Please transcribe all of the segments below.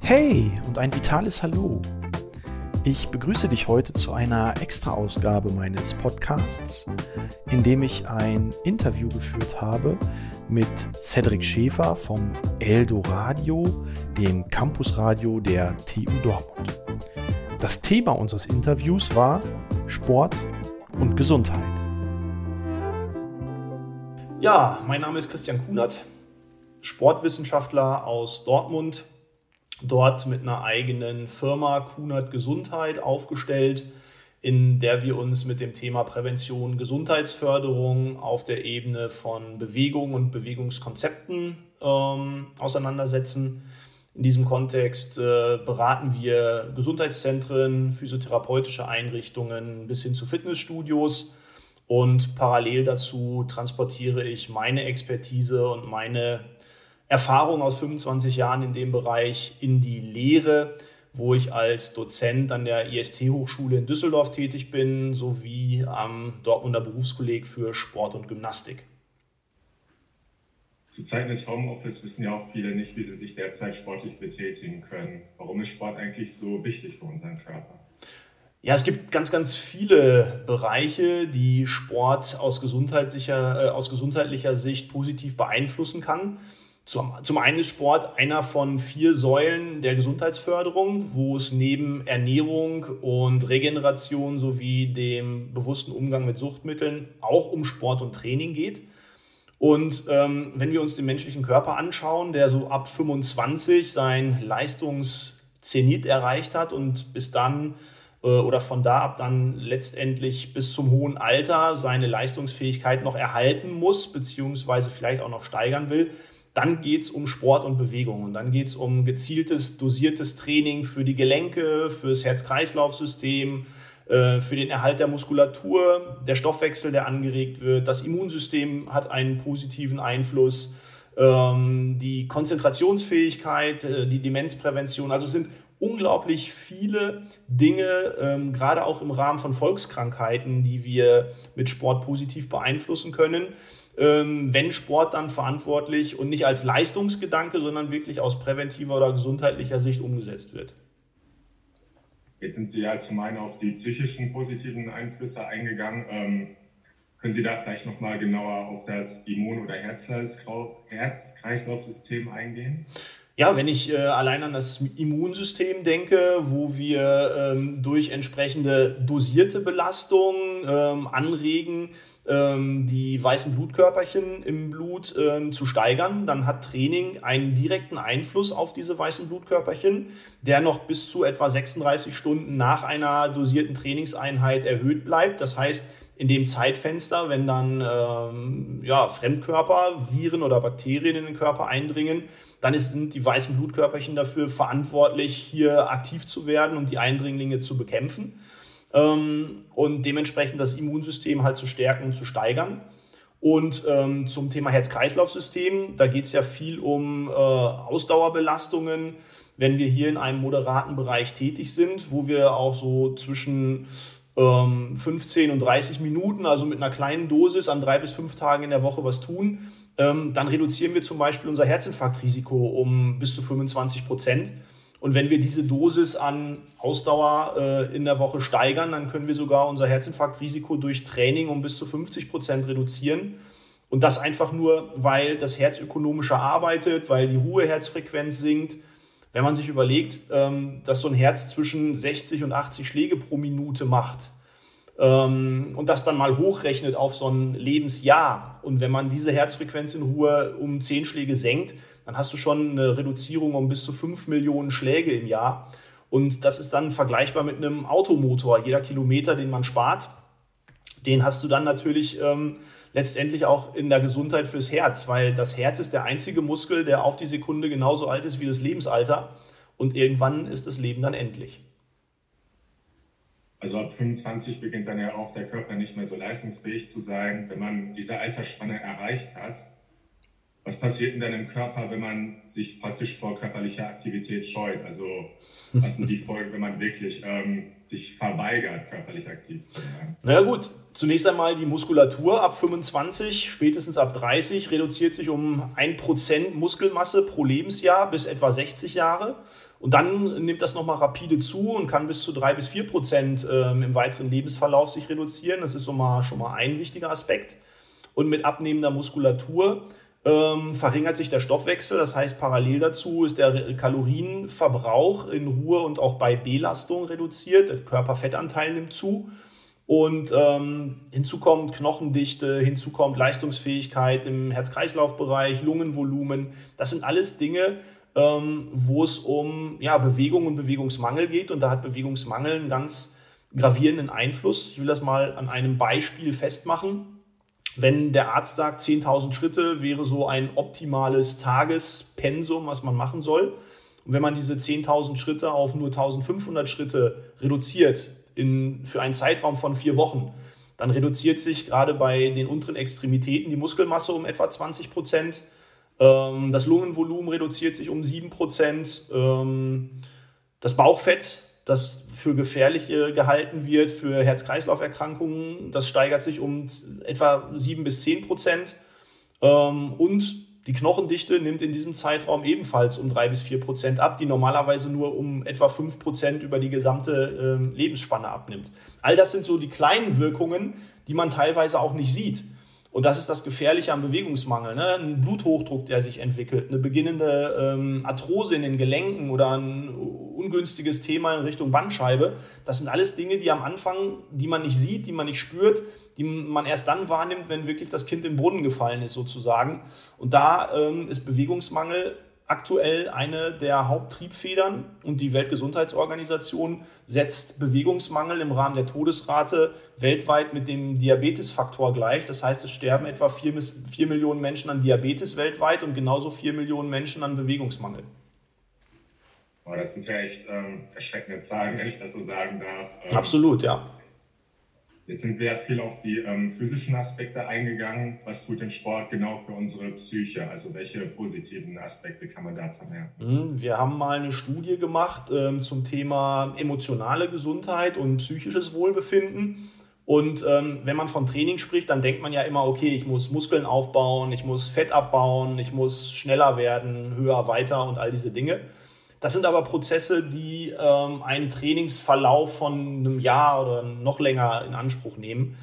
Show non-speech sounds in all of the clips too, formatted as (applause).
Hey und ein vitales Hallo. Ich begrüße dich heute zu einer Extra-Ausgabe meines Podcasts, in dem ich ein Interview geführt habe mit Cedric Schäfer vom Eldo Radio, dem Campusradio der TU Dortmund. Das Thema unseres Interviews war Sport und Gesundheit. Ja, mein Name ist Christian Kunert, Sportwissenschaftler aus Dortmund, dort mit einer eigenen Firma Kunert Gesundheit aufgestellt, in der wir uns mit dem Thema Prävention, Gesundheitsförderung auf der Ebene von Bewegung und Bewegungskonzepten ähm, auseinandersetzen. In diesem Kontext äh, beraten wir Gesundheitszentren, physiotherapeutische Einrichtungen bis hin zu Fitnessstudios. Und parallel dazu transportiere ich meine Expertise und meine Erfahrung aus 25 Jahren in dem Bereich in die Lehre, wo ich als Dozent an der IST-Hochschule in Düsseldorf tätig bin, sowie am Dortmunder Berufskolleg für Sport und Gymnastik. Zu Zeiten des Homeoffice wissen ja auch viele nicht, wie sie sich derzeit sportlich betätigen können. Warum ist Sport eigentlich so wichtig für unseren Körper? Ja, es gibt ganz, ganz viele Bereiche, die Sport aus, gesundheitlicher, äh, aus gesundheitlicher Sicht positiv beeinflussen kann. Zum, zum einen ist Sport einer von vier Säulen der Gesundheitsförderung, wo es neben Ernährung und Regeneration sowie dem bewussten Umgang mit Suchtmitteln auch um Sport und Training geht. Und ähm, wenn wir uns den menschlichen Körper anschauen, der so ab 25 sein Leistungszenit erreicht hat und bis dann äh, oder von da ab dann letztendlich bis zum hohen Alter seine Leistungsfähigkeit noch erhalten muss, beziehungsweise vielleicht auch noch steigern will, dann geht es um Sport und Bewegung und dann geht es um gezieltes, dosiertes Training für die Gelenke, für das Herz-Kreislauf-System, äh, für den Erhalt der Muskulatur, der Stoffwechsel, der angeregt wird. Das Immunsystem hat einen positiven Einfluss, ähm, die Konzentrationsfähigkeit, äh, die Demenzprävention. Also es sind unglaublich viele Dinge, ähm, gerade auch im Rahmen von Volkskrankheiten, die wir mit Sport positiv beeinflussen können ähm, wenn Sport dann verantwortlich und nicht als Leistungsgedanke, sondern wirklich aus präventiver oder gesundheitlicher Sicht umgesetzt wird. Jetzt sind Sie ja zum einen auf die psychischen positiven Einflüsse eingegangen. Ähm, können Sie da vielleicht nochmal genauer auf das Immun- oder Herz-Kreislauf-System eingehen? Ja, wenn ich äh, allein an das Immunsystem denke, wo wir ähm, durch entsprechende dosierte Belastungen ähm, anregen, die weißen Blutkörperchen im Blut ähm, zu steigern, dann hat Training einen direkten Einfluss auf diese weißen Blutkörperchen, der noch bis zu etwa 36 Stunden nach einer dosierten Trainingseinheit erhöht bleibt. Das heißt, in dem Zeitfenster, wenn dann ähm, ja, Fremdkörper, Viren oder Bakterien in den Körper eindringen, dann sind die weißen Blutkörperchen dafür verantwortlich, hier aktiv zu werden und die Eindringlinge zu bekämpfen ähm, und dementsprechend das Immunsystem halt zu stärken und zu steigern. Und ähm, zum Thema Herz-Kreislauf-System, da geht es ja viel um äh, Ausdauerbelastungen. Wenn wir hier in einem moderaten Bereich tätig sind, wo wir auch so zwischen ähm, 15 und 30 Minuten, also mit einer kleinen Dosis an drei bis fünf Tagen in der Woche was tun, ähm, dann reduzieren wir zum Beispiel unser Herzinfarktrisiko um bis zu 25 Prozent. Und wenn wir diese Dosis an Ausdauer äh, in der Woche steigern, dann können wir sogar unser Herzinfarktrisiko durch Training um bis zu 50 Prozent reduzieren. Und das einfach nur, weil das Herz ökonomischer arbeitet, weil die Ruheherzfrequenz sinkt. Wenn man sich überlegt, ähm, dass so ein Herz zwischen 60 und 80 Schläge pro Minute macht ähm, und das dann mal hochrechnet auf so ein Lebensjahr und wenn man diese Herzfrequenz in Ruhe um 10 Schläge senkt, dann hast du schon eine Reduzierung um bis zu 5 Millionen Schläge im Jahr. Und das ist dann vergleichbar mit einem Automotor. Jeder Kilometer, den man spart, den hast du dann natürlich ähm, letztendlich auch in der Gesundheit fürs Herz, weil das Herz ist der einzige Muskel, der auf die Sekunde genauso alt ist wie das Lebensalter. Und irgendwann ist das Leben dann endlich. Also ab 25 beginnt dann ja auch der Körper nicht mehr so leistungsfähig zu sein. Wenn man diese Altersspanne erreicht hat, was passiert denn dann im Körper, wenn man sich praktisch vor körperlicher Aktivität scheut? Also was sind die Folgen, wenn man wirklich ähm, sich verweigert, körperlich aktiv zu sein? Naja gut, zunächst einmal die Muskulatur ab 25, spätestens ab 30 reduziert sich um 1% Muskelmasse pro Lebensjahr bis etwa 60 Jahre. Und dann nimmt das nochmal rapide zu und kann bis zu 3 bis 4% ähm, im weiteren Lebensverlauf sich reduzieren. Das ist schon mal, schon mal ein wichtiger Aspekt. Und mit abnehmender Muskulatur ähm, verringert sich der Stoffwechsel. Das heißt, parallel dazu ist der Kalorienverbrauch in Ruhe und auch bei Belastung reduziert. Der Körperfettanteil nimmt zu. Und ähm, hinzu kommt Knochendichte, hinzu kommt Leistungsfähigkeit im Herz-Kreislauf-Bereich, Lungenvolumen. Das sind alles Dinge, ähm, wo es um ja, Bewegung und Bewegungsmangel geht. Und da hat Bewegungsmangel einen ganz gravierenden Einfluss. Ich will das mal an einem Beispiel festmachen. Wenn der Arzt sagt, 10.000 Schritte wäre so ein optimales Tagespensum, was man machen soll. Und wenn man diese 10.000 Schritte auf nur 1.500 Schritte reduziert in, für einen Zeitraum von vier Wochen, dann reduziert sich gerade bei den unteren Extremitäten die Muskelmasse um etwa 20 Prozent. Ähm, das Lungenvolumen reduziert sich um 7 Prozent. Ähm, das Bauchfett das für gefährlich gehalten wird für Herz-Kreislauf-Erkrankungen. Das steigert sich um etwa 7 bis 10 Prozent. Ähm, und die Knochendichte nimmt in diesem Zeitraum ebenfalls um 3 bis 4 Prozent ab, die normalerweise nur um etwa 5 Prozent über die gesamte ähm, Lebensspanne abnimmt. All das sind so die kleinen Wirkungen, die man teilweise auch nicht sieht. Und das ist das Gefährliche am Bewegungsmangel. Ne? Ein Bluthochdruck, der sich entwickelt, eine beginnende ähm, Arthrose in den Gelenken oder ein ungünstiges Thema in Richtung Bandscheibe. Das sind alles Dinge, die am Anfang, die man nicht sieht, die man nicht spürt, die man erst dann wahrnimmt, wenn wirklich das Kind in den Brunnen gefallen ist, sozusagen. Und da ähm, ist Bewegungsmangel aktuell eine der Haupttriebfedern und die Weltgesundheitsorganisation setzt Bewegungsmangel im Rahmen der Todesrate weltweit mit dem Diabetesfaktor gleich. Das heißt, es sterben etwa 4, 4 Millionen Menschen an Diabetes weltweit und genauso 4 Millionen Menschen an Bewegungsmangel. Oh, das sind ja echt ähm, erschreckende Zahlen, wenn ich das so sagen darf. Ähm, Absolut, ja. Jetzt sind wir viel auf die ähm, physischen Aspekte eingegangen. Was tut denn Sport genau für unsere Psyche? Also welche positiven Aspekte kann man da vermerken? Hm, wir haben mal eine Studie gemacht ähm, zum Thema emotionale Gesundheit und psychisches Wohlbefinden. Und ähm, wenn man von Training spricht, dann denkt man ja immer, okay, ich muss Muskeln aufbauen, ich muss Fett abbauen, ich muss schneller werden, höher, weiter und all diese Dinge. Das sind aber Prozesse, die ähm, einen Trainingsverlauf von einem Jahr oder noch länger in Anspruch nehmen.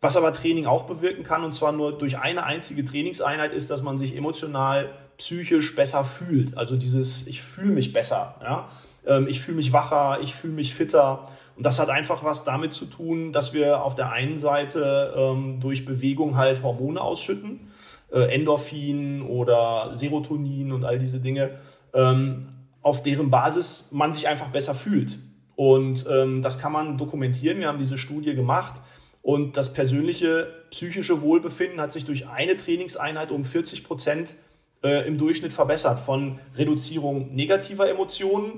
Was aber Training auch bewirken kann, und zwar nur durch eine einzige Trainingseinheit, ist, dass man sich emotional, psychisch besser fühlt. Also dieses, ich fühle mich besser. Ja? Ähm, ich fühle mich wacher, ich fühle mich fitter. Und das hat einfach was damit zu tun, dass wir auf der einen Seite ähm, durch Bewegung halt Hormone ausschütten, äh, Endorphin oder Serotonin und all diese Dinge. Ähm, auf deren Basis man sich einfach besser fühlt. Und ähm, das kann man dokumentieren. Wir haben diese Studie gemacht. Und das persönliche psychische Wohlbefinden hat sich durch eine Trainingseinheit um 40 Prozent äh, im Durchschnitt verbessert. Von Reduzierung negativer Emotionen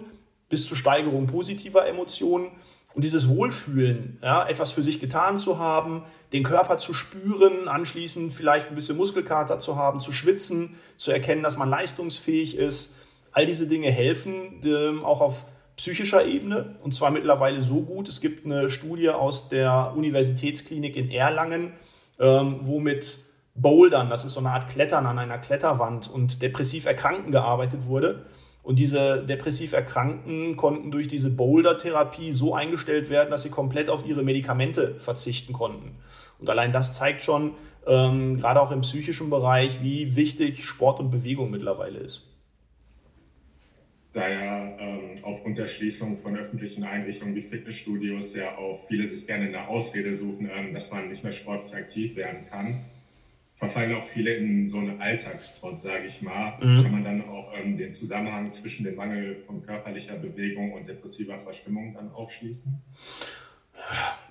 bis zur Steigerung positiver Emotionen. Und dieses Wohlfühlen, ja, etwas für sich getan zu haben, den Körper zu spüren, anschließend vielleicht ein bisschen Muskelkater zu haben, zu schwitzen, zu erkennen, dass man leistungsfähig ist, All diese Dinge helfen ähm, auch auf psychischer Ebene und zwar mittlerweile so gut. Es gibt eine Studie aus der Universitätsklinik in Erlangen, ähm, wo mit Bouldern, das ist so eine Art Klettern an einer Kletterwand und depressiv Erkrankten gearbeitet wurde. Und diese depressiv Erkrankten konnten durch diese Boulder-Therapie so eingestellt werden, dass sie komplett auf ihre Medikamente verzichten konnten. Und allein das zeigt schon, ähm, gerade auch im psychischen Bereich, wie wichtig Sport und Bewegung mittlerweile ist da ja ähm, aufgrund der Schließung von öffentlichen Einrichtungen wie Fitnessstudios ja auch viele sich gerne eine Ausrede suchen, ähm, dass man nicht mehr sportlich aktiv werden kann, verfallen auch viele in so einen Alltagstrott, sage ich mal. Mhm. Kann man dann auch ähm, den Zusammenhang zwischen dem Mangel von körperlicher Bewegung und depressiver Verstimmung dann auch schließen?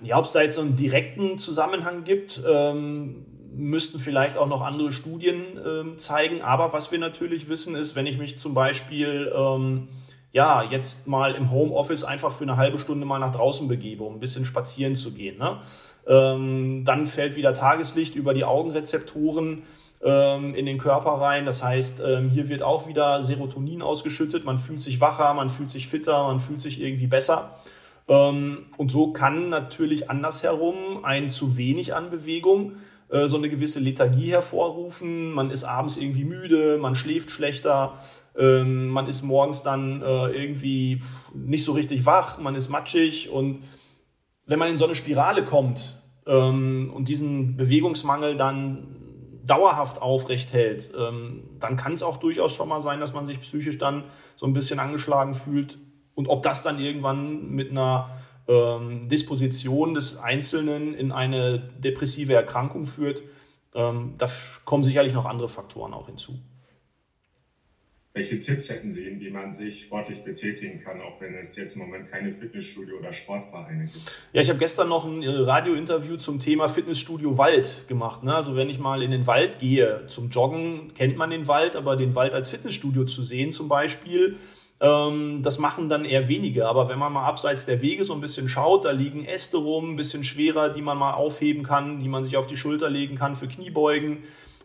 Ja, ob es da jetzt so einen direkten Zusammenhang gibt, ähm, müssten vielleicht auch noch andere Studien äh, zeigen. Aber was wir natürlich wissen ist, wenn ich mich zum Beispiel ähm, ja, jetzt mal im Homeoffice einfach für eine halbe Stunde mal nach draußen begebe, um ein bisschen spazieren zu gehen. Ne? Ähm, dann fällt wieder Tageslicht über die Augenrezeptoren ähm, in den Körper rein. Das heißt, ähm, hier wird auch wieder Serotonin ausgeschüttet. Man fühlt sich wacher, man fühlt sich fitter, man fühlt sich irgendwie besser. Ähm, und so kann natürlich andersherum ein zu wenig an Bewegung so eine gewisse Lethargie hervorrufen. Man ist abends irgendwie müde, man schläft schlechter, ähm, man ist morgens dann äh, irgendwie nicht so richtig wach, man ist matschig und wenn man in so eine Spirale kommt ähm, und diesen Bewegungsmangel dann dauerhaft aufrecht hält, ähm, dann kann es auch durchaus schon mal sein, dass man sich psychisch dann so ein bisschen angeschlagen fühlt. Und ob das dann irgendwann mit einer ähm, Disposition des Einzelnen in eine depressive Erkrankung führt, ähm, da kommen sicherlich noch andere Faktoren auch hinzu. Welche Tipps hätten Sie, wie man sich sportlich betätigen kann, auch wenn es jetzt im Moment keine Fitnessstudio oder Sportvereine gibt? Ja, ich habe gestern noch ein äh, Radiointerview zum Thema Fitnessstudio Wald gemacht. Ne? Also wenn ich mal in den Wald gehe zum Joggen, kennt man den Wald, aber den Wald als Fitnessstudio zu sehen zum Beispiel, das machen dann eher wenige. Aber wenn man mal abseits der Wege so ein bisschen schaut, da liegen Äste rum, ein bisschen schwerer, die man mal aufheben kann, die man sich auf die Schulter legen kann für Kniebeugen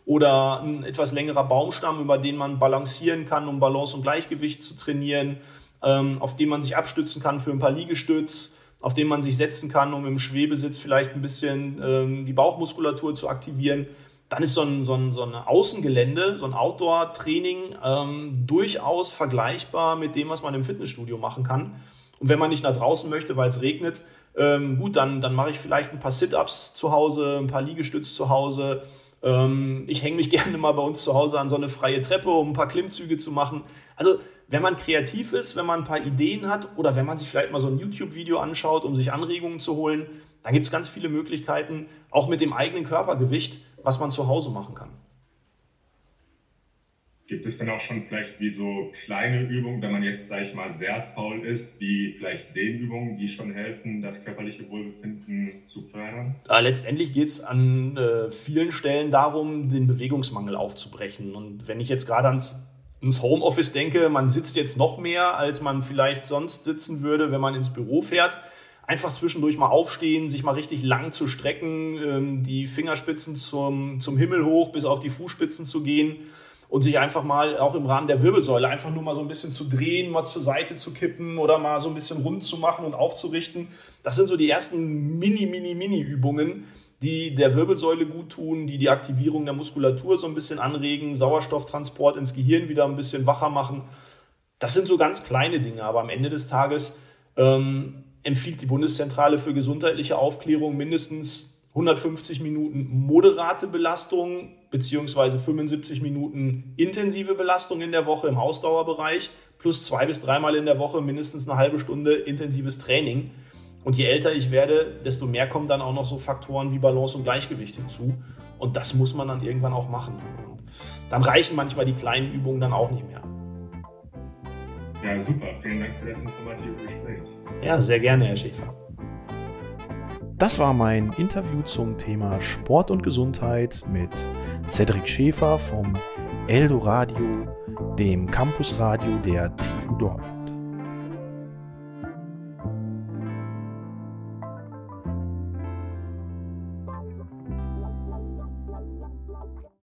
oder ein etwas längerer Baumstamm, über den man balancieren kann, um Balance und Gleichgewicht zu trainieren, ähm, auf dem man sich abstützen kann für ein paar Liegestütz, auf dem man sich setzen kann, um im Schwebesitz vielleicht ein bisschen ähm, die Bauchmuskulatur zu aktivieren. Dann ist so ein, so ein, so ein Außengelände, so ein Outdoor-Training ähm, durchaus vergleichbar mit dem, was man im Fitnessstudio machen kann. Und wenn man nicht nach draußen möchte, weil es regnet, ähm, gut, dann, dann mache ich vielleicht ein paar Sit-Ups zu Hause, ein paar Liegestütz zu Hause, ähm, ich hänge mich (laughs) gerne mal bei uns zu Hause an so eine freie Treppe, um ein paar Klimmzüge zu machen. Also wenn man kreativ ist, wenn man ein paar Ideen hat oder wenn man sich vielleicht mal so ein YouTube-Video anschaut, um sich Anregungen zu holen, dann gibt es ganz viele Möglichkeiten, auch mit dem eigenen Körpergewicht, was man zu Hause machen kann. Gibt es denn auch schon vielleicht wie so kleine Übungen, wenn man jetzt, sage ich mal, sehr faul ist, wie vielleicht Dehnübungen, die schon helfen, das körperliche Wohlbefinden zu fördern? Äh, letztendlich geht es an äh, vielen Stellen darum, den Bewegungsmangel aufzubrechen. Und wenn ich jetzt gerade ans, ins Homeoffice denke, man sitzt jetzt noch mehr, als man vielleicht sonst sitzen würde, wenn man ins Büro fährt. Einfach zwischendurch mal aufstehen, sich mal richtig lang zu strecken, ähm, die Fingerspitzen zum, zum Himmel hoch bis auf die Fußspitzen zu gehen und sich einfach mal auch im Rahmen der Wirbelsäule einfach nur mal so ein bisschen zu drehen, mal zur Seite zu kippen oder mal so ein bisschen rund zu machen und aufzurichten. Das sind so die ersten mini, mini, mini Übungen, die der Wirbelsäule gut tun, die die Aktivierung der Muskulatur so ein bisschen anregen, Sauerstofftransport ins Gehirn wieder ein bisschen wacher machen. Das sind so ganz kleine Dinge, aber am Ende des Tages ähm, empfiehlt die Bundeszentrale für gesundheitliche Aufklärung mindestens 150 Minuten moderate Belastung beziehungsweise 75 Minuten intensive Belastung in der Woche im Ausdauerbereich plus zwei bis dreimal in der Woche mindestens eine halbe Stunde intensives Training. Und je älter ich werde, desto mehr kommen dann auch noch so Faktoren wie Balance und Gleichgewicht hinzu. Und das muss man dann irgendwann auch machen. Dann reichen manchmal die kleinen Übungen dann auch nicht mehr. Ja, super. Vielen Dank für das informative Gespräch. Ja, sehr gerne, Herr Schäfer. Das war mein Interview zum Thema Sport und Gesundheit mit Cedric Schäfer vom Eldo Radio, dem Campusradio der TU Dortmund.